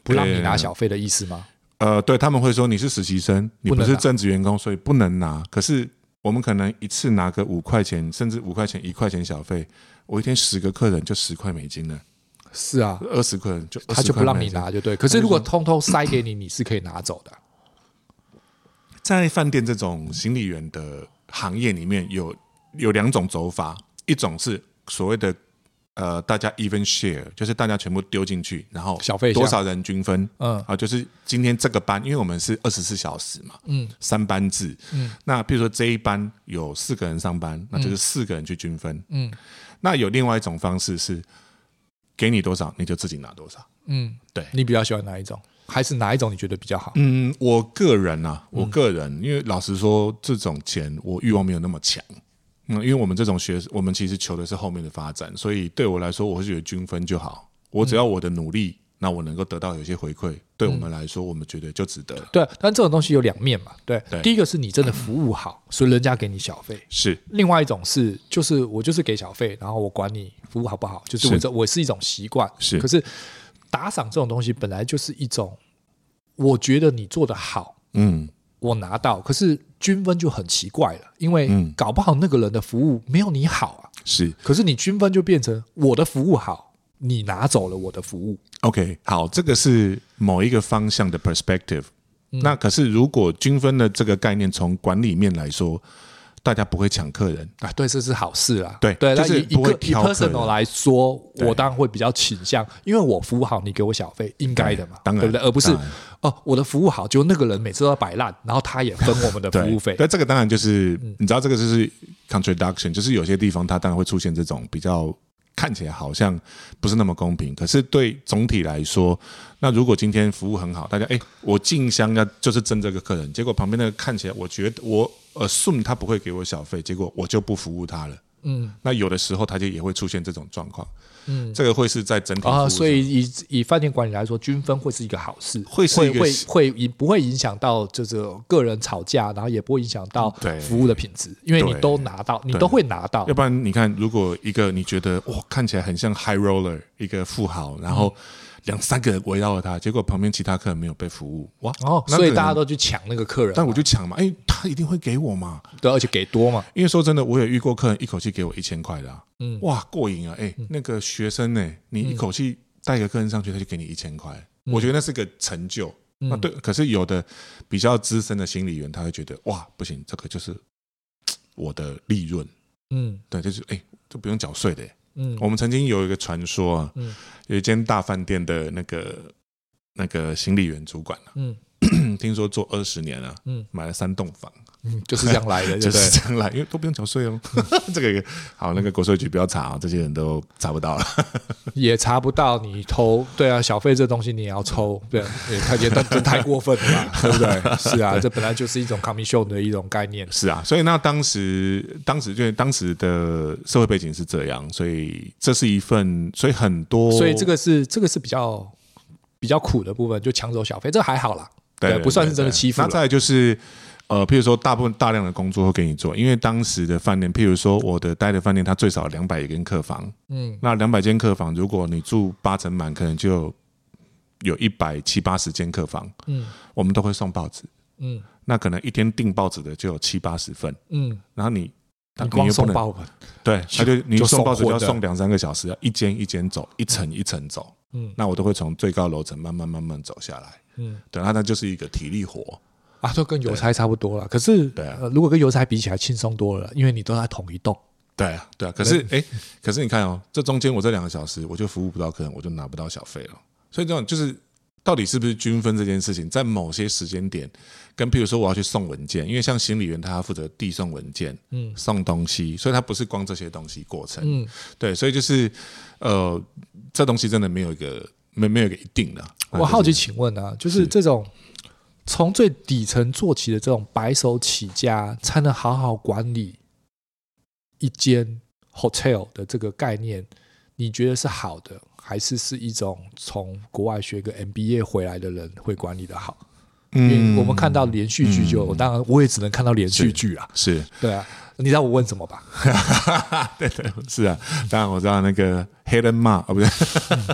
不让你拿小费的意思吗？呃，对，他们会说你是实习生，你不是正职员工，所以不能拿。可是我们可能一次拿个五块钱，甚至五块钱、一块钱小费，我一天十个客人就十块美金了。是啊，二十个人就他就不让你拿，就对。可是如果通通塞给你，你是可以拿走的。在饭店这种行李员的行业里面有，有有两种走法，一种是所谓的呃，大家 even share，就是大家全部丢进去，然后小费多少人均分，嗯。啊，就是今天这个班，因为我们是二十四小时嘛，嗯，三班制，嗯，那比如说这一班有四个人上班，那就是四个人去均分，嗯，那有另外一种方式是给你多少你就自己拿多少，嗯，对，你比较喜欢哪一种？还是哪一种你觉得比较好？嗯，我个人啊，我个人，因为老实说，这种钱我欲望没有那么强。嗯，因为我们这种学，我们其实求的是后面的发展，所以对我来说，我会觉得均分就好。我只要我的努力，那我能够得到有些回馈，对我们来说，我们觉得就值得。对，但这种东西有两面嘛。对，第一个是你真的服务好，所以人家给你小费。是。另外一种是，就是我就是给小费，然后我管你服务好不好，就是我这我是一种习惯。是。可是。打赏这种东西本来就是一种，我觉得你做的好，嗯，我拿到，可是均分就很奇怪了，因为搞不好那个人的服务没有你好啊，是，可是你均分就变成我的服务好，你拿走了我的服务。OK，好，这个是某一个方向的 perspective，嗯，那可是如果均分的这个概念从管理面来说。大家不会抢客人啊，对，这是好事啊。对对，就是。以 personal 来说，我当然会比较倾向，因为我服务好，你给我小费，应该的嘛，当然，对不对？而不是哦，我的服务好，就那个人每次都要摆烂，然后他也分我们的服务费。对，这个当然就是，你知道，这个就是 contradiction，就是有些地方它当然会出现这种比较。看起来好像不是那么公平，可是对总体来说，那如果今天服务很好，大家哎，我进香要就是争这个客人，结果旁边那个看起来，我觉得我 assume 他不会给我小费，结果我就不服务他了。嗯，那有的时候他就也会出现这种状况。嗯，这个会是在整体啊，所以以以饭店管理来说，均分会是一个好事，会是会会会不会影响到就是个人吵架，然后也不会影响到服务的品质，因为你都拿到，你都会拿到。要不然你看，如果一个你觉得哇看起来很像 high roller 一个富豪，然后。两三个人围绕着他，结果旁边其他客人没有被服务，哇！哦，所以大家都去抢那个客人，但我就抢嘛，哎，他一定会给我嘛，对，而且给多嘛。因为说真的，我也遇过客人一口气给我一千块的，嗯，哇，过瘾啊！哎，那个学生呢，你一口气带一个客人上去，他就给你一千块，我觉得那是个成就。那对，可是有的比较资深的心理员，他会觉得哇，不行，这个就是我的利润。嗯，对，就是哎，就不用缴税的。嗯，我们曾经有一个传说啊，有一间大饭店的那个那个行李员主管嗯，听说做二十年了，嗯，买了三栋房。嗯，就是这样来的，就是这样来，因为都不用缴税哦。这个好，那个国税局不要查啊，这些人都查不到了，也查不到你偷。对啊，小费这东西你也要抽，对，太简单，这太过分了吧，对不对？是啊，这本来就是一种 commission 的一种概念。是啊，所以那当时，当时就当时的社会背景是这样，所以这是一份，所以很多，所以这个是这个是比较比较苦的部分，就抢走小费，这还好啦，对，不算是真的欺负。那再就是。呃，譬如说，大部分大量的工作会给你做，因为当时的饭店，譬如说我的待的饭店，它最少两百间客房，嗯，那两百间客房，如果你住八成满，可能就有一百七八十间客房，嗯，我们都会送报纸，嗯，那可能一天订报纸的就有七八十份，嗯，然后你，你光送报本，对，他就你送报纸就要送两三个小时，要一间一间走，一层一层走，嗯，那我都会从最高楼层慢慢慢慢走下来，嗯，对，那那就是一个体力活。啊，就跟邮差差不多了。可是，对啊，如果跟邮差比起来轻松多了，因为你都在同一栋。对啊，对啊。可是，哎，可是你看哦，这中间我这两个小时我就服务不到客人，我就拿不到小费了。所以这种就是到底是不是均分这件事情，在某些时间点，跟譬如说我要去送文件，因为像行李员他要负责递送文件，嗯，送东西，所以他不是光这些东西过程，嗯，对，所以就是呃，这东西真的没有一个没没有一个一定的。我好奇，请问啊，就是这种。从最底层做起的这种白手起家，才能好好管理一间 hotel 的这个概念，你觉得是好的，还是是一种从国外学个 MBA 回来的人会管理的好？嗯，我们看到连续剧就，当然我也只能看到连续剧啊，是对啊。你知道我问什么吧？对对是啊，当然我知道那个黑人骂啊，不是，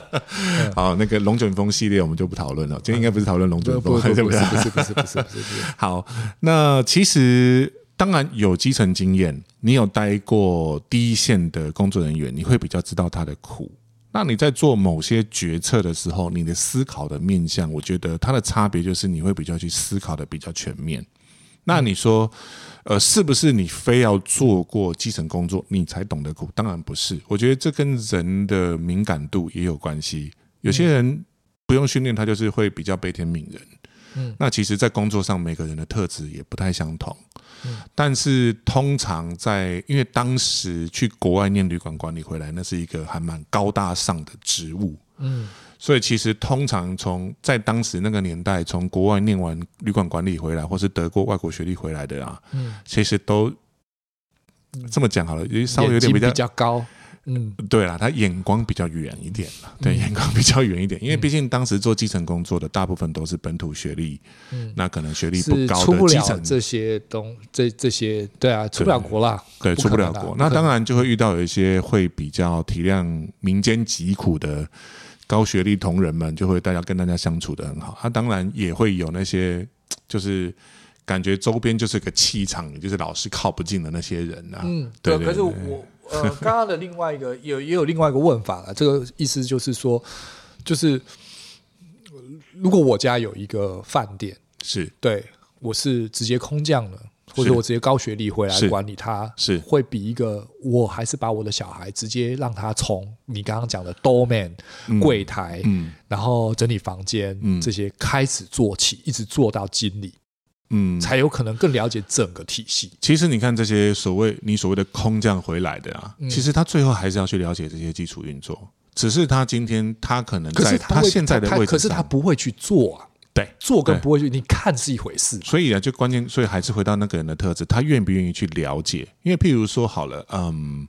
好那个龙卷风系列我们就不讨论了。今天应该不是讨论龙卷风，不是不是不是不是不是不是。好，那其实当然有基层经验，你有待过第一线的工作人员，你会比较知道他的苦。那你在做某些决策的时候，你的思考的面向，我觉得它的差别就是你会比较去思考的比较全面。那你说？呃，是不是你非要做过基层工作，你才懂得苦？当然不是。我觉得这跟人的敏感度也有关系。有些人不用训练，他就是会比较悲天悯人。嗯，那其实，在工作上，每个人的特质也不太相同。嗯，但是通常在，因为当时去国外念旅馆管理回来，那是一个还蛮高大上的职务。嗯。所以其实通常从在当时那个年代，从国外念完旅馆管理回来，或是得过外国学历回来的啊，嗯，其实都这么讲好了，也稍微有点比较比较高，嗯，对啦，他眼光比较远一点了，对，眼光比较远一点，因为毕竟当时做基层工作的大部分都是本土学历，嗯，那可能学历不高的基层这些东这这些，对啊，出不了国啦，对，出不了国，那当然就会遇到有一些会比较体谅民间疾苦的。高学历同仁们就会大家跟大家相处的很好，他、啊、当然也会有那些就是感觉周边就是个气场，就是老是靠不近的那些人啊。嗯，对，对，对。可是我呃，刚刚的另外一个有也有另外一个问法了，这个意思就是说，就是如果我家有一个饭店，是对我是直接空降了。或者我直接高学历回来管理他，是会比一个我还是把我的小孩直接让他从你刚刚讲的 doorman 柜台，嗯，然后整理房间，嗯，这些开始做起，一直做到经理，嗯，才有可能更了解整个体系。其实你看这些所谓你所谓的空降回来的啊，其实他最后还是要去了解这些基础运作，只是他今天他可能在他现在的位置，可是他不会去做啊。对，做跟不会去，你看是一回事。所以啊，就关键，所以还是回到那个人的特质，他愿不愿意去了解？因为譬如说，好了，嗯，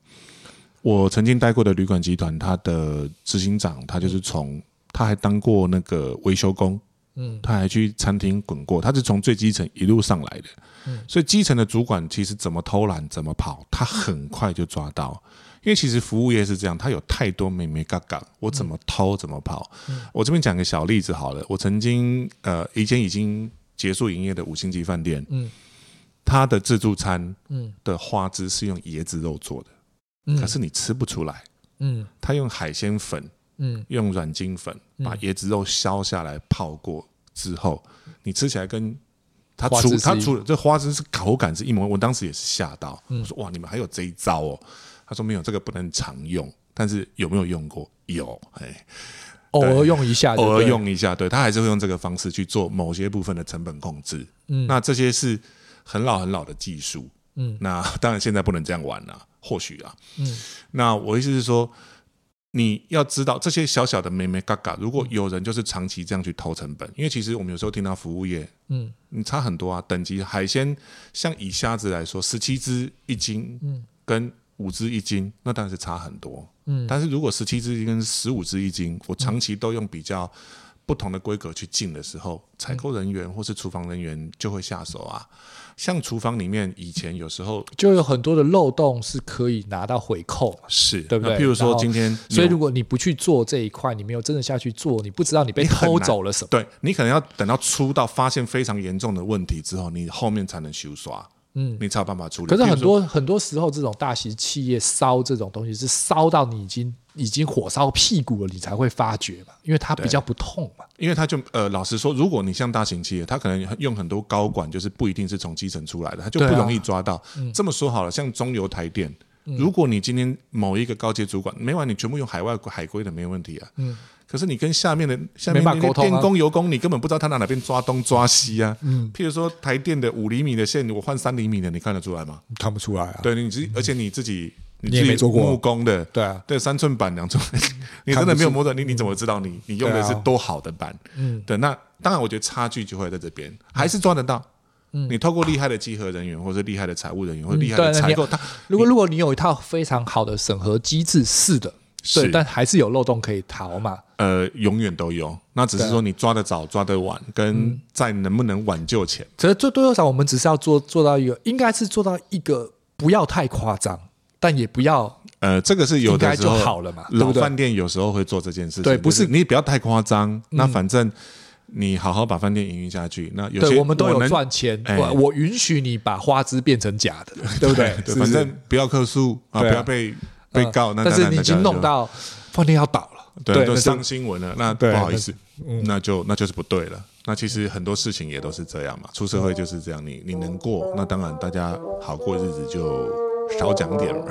我曾经待过的旅馆集团，他的执行长，他就是从他还当过那个维修工，嗯，他还去餐厅滚过，他是从最基层一路上来的，嗯，所以基层的主管其实怎么偷懒，怎么跑，他很快就抓到。因为其实服务业是这样，它有太多眉眉嘎嘎，我怎么偷怎么跑。嗯、我这边讲个小例子好了，我曾经呃一间已经结束营业的五星级饭店，嗯，它的自助餐嗯。的花枝是用椰子肉做的，嗯，可是你吃不出来，嗯，它用海鲜粉嗯，用软筋粉把椰子肉削下来泡过之后，你吃起来跟它除它出的这花枝是口感是一模，我当时也是吓到，我说哇，你们还有这一招哦？他说没有，这个不能常用，但是有没有用过？有，哎，偶尔用一下，偶尔用一下，对，他还是会用这个方式去做某些部分的成本控制。嗯，那这些是很老很老的技术。嗯，那当然现在不能这样玩了，啊，或许啊。嗯，那我意思是说，你要知道这些小小的眉眉角角，如果有人就是长期这样去偷成本，因为其实我们有时候听到服务业，嗯，你差很多啊。等级海鲜，像以虾子来说，十七只一斤，嗯，跟五只一斤，那当然是差很多。嗯，但是如果十七只跟十五只一斤，我长期都用比较不同的规格去进的时候，采购人员或是厨房人员就会下手啊。像厨房里面以前有时候就有很多的漏洞是可以拿到回扣，是对不对？譬如说今天，所以如果你不去做这一块，你没有真的下去做，你不知道你被偷走了什么。对，你可能要等到出到发现非常严重的问题之后，你后面才能修刷。嗯，你才有办法处理。可是很多很多时候，这种大型企业烧这种东西是烧到你已经已经火烧屁股了，你才会发觉嘛，因为它比较不痛嘛。因为它就呃，老实说，如果你像大型企业，它可能用很多高管，就是不一定是从基层出来的，它就不容易抓到。这么说好了，像中油台电，如果你今天某一个高阶主管，没完，你全部用海外海归的没问题啊。嗯。可是你跟下面的下面那电工、油工，你根本不知道他哪哪边抓东抓西啊。嗯，譬如说台电的五厘米的线，我换三厘米的，你看得出来吗？看不出来啊。对，你自而且你自己你自己木工的，对啊，对三寸板两寸，你真的没有摸到你你怎么知道你你用的是多好的板？嗯，对，那当然我觉得差距就会在这边，还是抓得到。嗯，你透过厉害的稽核人员，或者厉害的财务人员，或者厉害的采购，他如果如果你有一套非常好的审核机制，是的。对，但还是有漏洞可以逃嘛？呃，永远都有。那只是说你抓得早、抓得晚，跟在能不能挽救前。其实最多多少少，我们只是要做做到一个，应该是做到一个不要太夸张，但也不要呃，这个是有的时候就好了嘛。老饭店有时候会做这件事情，对，不是你不要太夸张。那反正你好好把饭店营运下去。那有些我们都有赚钱，我我允许你把花枝变成假的，对不对？反正不要客诉啊，不要被。被告，那但是你已经弄到饭店要倒了，对，都上新闻了，那不好意思，那就那就是不对了。那其实很多事情也都是这样嘛，出社会就是这样，你你能过，那当然大家好过日子就少讲点嘛。